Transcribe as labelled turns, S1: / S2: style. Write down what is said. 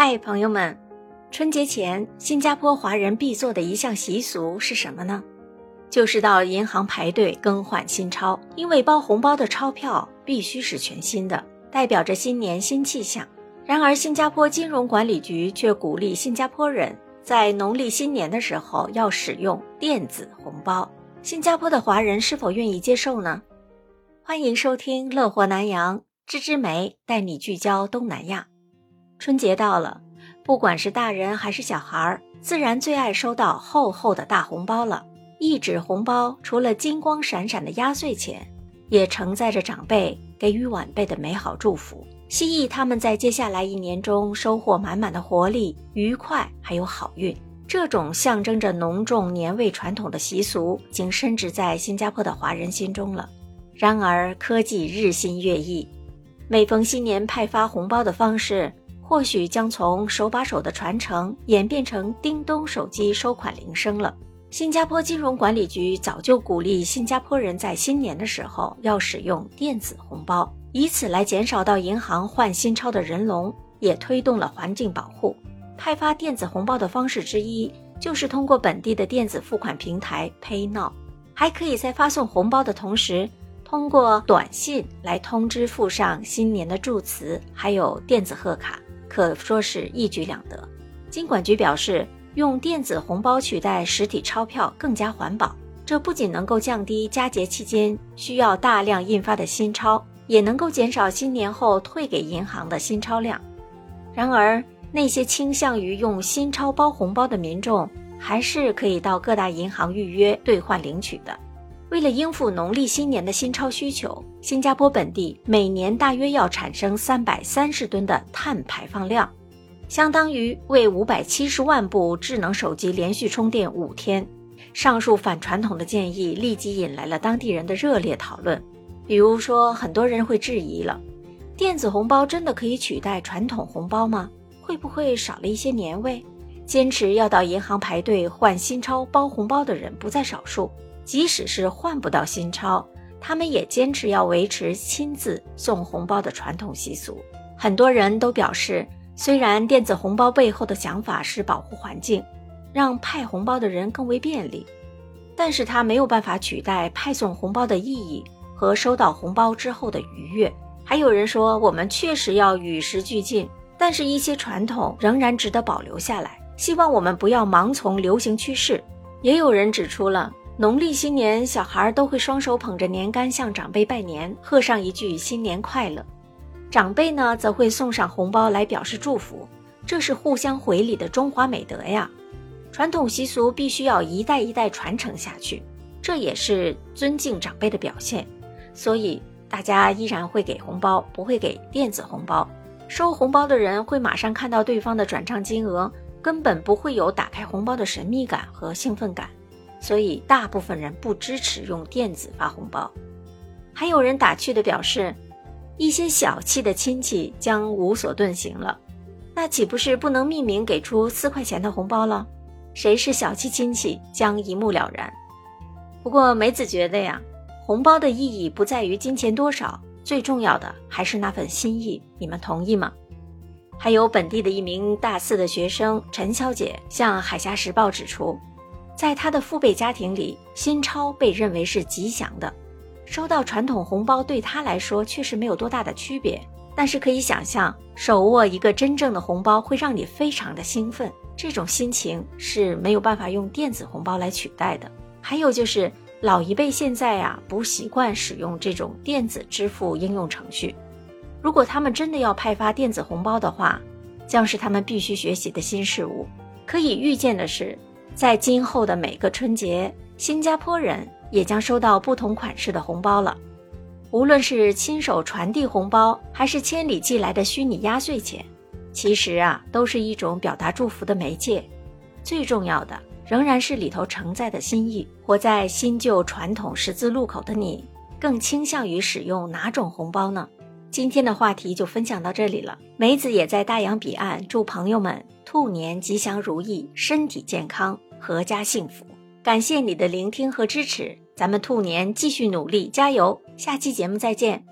S1: 嗨，朋友们，春节前新加坡华人必做的一项习俗是什么呢？就是到银行排队更换新钞，因为包红包的钞票必须是全新的，代表着新年新气象。然而，新加坡金融管理局却鼓励新加坡人在农历新年的时候要使用电子红包。新加坡的华人是否愿意接受呢？欢迎收听《乐活南洋》，芝芝梅带你聚焦东南亚。春节到了，不管是大人还是小孩儿，自然最爱收到厚厚的大红包了。一纸红包除了金光闪闪的压岁钱，也承载着长辈给予晚辈的美好祝福，希冀他们在接下来一年中收获满满的活力、愉快还有好运。这种象征着浓重年味传统的习俗，已经深植在新加坡的华人心中了。然而，科技日新月异，每逢新年派发红包的方式。或许将从手把手的传承演变成叮咚手机收款铃声了。新加坡金融管理局早就鼓励新加坡人在新年的时候要使用电子红包，以此来减少到银行换新钞的人龙，也推动了环境保护。派发电子红包的方式之一就是通过本地的电子付款平台 PayNow，还可以在发送红包的同时，通过短信来通知附上新年的祝词，还有电子贺卡。可说是一举两得。金管局表示，用电子红包取代实体钞票更加环保。这不仅能够降低佳节期间需要大量印发的新钞，也能够减少新年后退给银行的新钞量。然而，那些倾向于用新钞包红包的民众，还是可以到各大银行预约兑换领取的。为了应付农历新年的新钞需求，新加坡本地每年大约要产生三百三十吨的碳排放量，相当于为五百七十万部智能手机连续充电五天。上述反传统的建议立即引来了当地人的热烈讨论。比如说，很多人会质疑了：电子红包真的可以取代传统红包吗？会不会少了一些年味？坚持要到银行排队换新钞包红包的人不在少数。即使是换不到新钞，他们也坚持要维持亲自送红包的传统习俗。很多人都表示，虽然电子红包背后的想法是保护环境，让派红包的人更为便利，但是它没有办法取代派送红包的意义和收到红包之后的愉悦。还有人说，我们确实要与时俱进，但是一些传统仍然值得保留下来。希望我们不要盲从流行趋势。也有人指出了。农历新年，小孩都会双手捧着年柑向长辈拜年，贺上一句“新年快乐”。长辈呢，则会送上红包来表示祝福，这是互相回礼的中华美德呀。传统习俗必须要一代一代传承下去，这也是尊敬长辈的表现。所以大家依然会给红包，不会给电子红包。收红包的人会马上看到对方的转账金额，根本不会有打开红包的神秘感和兴奋感。所以，大部分人不支持用电子发红包。还有人打趣地表示，一些小气的亲戚将无所遁形了。那岂不是不能匿名给出四块钱的红包了？谁是小气亲戚将一目了然。不过梅子觉得呀，红包的意义不在于金钱多少，最重要的还是那份心意。你们同意吗？还有本地的一名大四的学生陈小姐向《海峡时报》指出。在他的父辈家庭里，新钞被认为是吉祥的，收到传统红包对他来说确实没有多大的区别。但是可以想象，手握一个真正的红包会让你非常的兴奋，这种心情是没有办法用电子红包来取代的。还有就是老一辈现在呀不习惯使用这种电子支付应用程序，如果他们真的要派发电子红包的话，将是他们必须学习的新事物。可以预见的是。在今后的每个春节，新加坡人也将收到不同款式的红包了。无论是亲手传递红包，还是千里寄来的虚拟压岁钱，其实啊，都是一种表达祝福的媒介。最重要的仍然是里头承载的心意。活在新旧传统十字路口的你，更倾向于使用哪种红包呢？今天的话题就分享到这里了。梅子也在大洋彼岸，祝朋友们兔年吉祥如意，身体健康。阖家幸福，感谢你的聆听和支持，咱们兔年继续努力，加油！下期节目再见。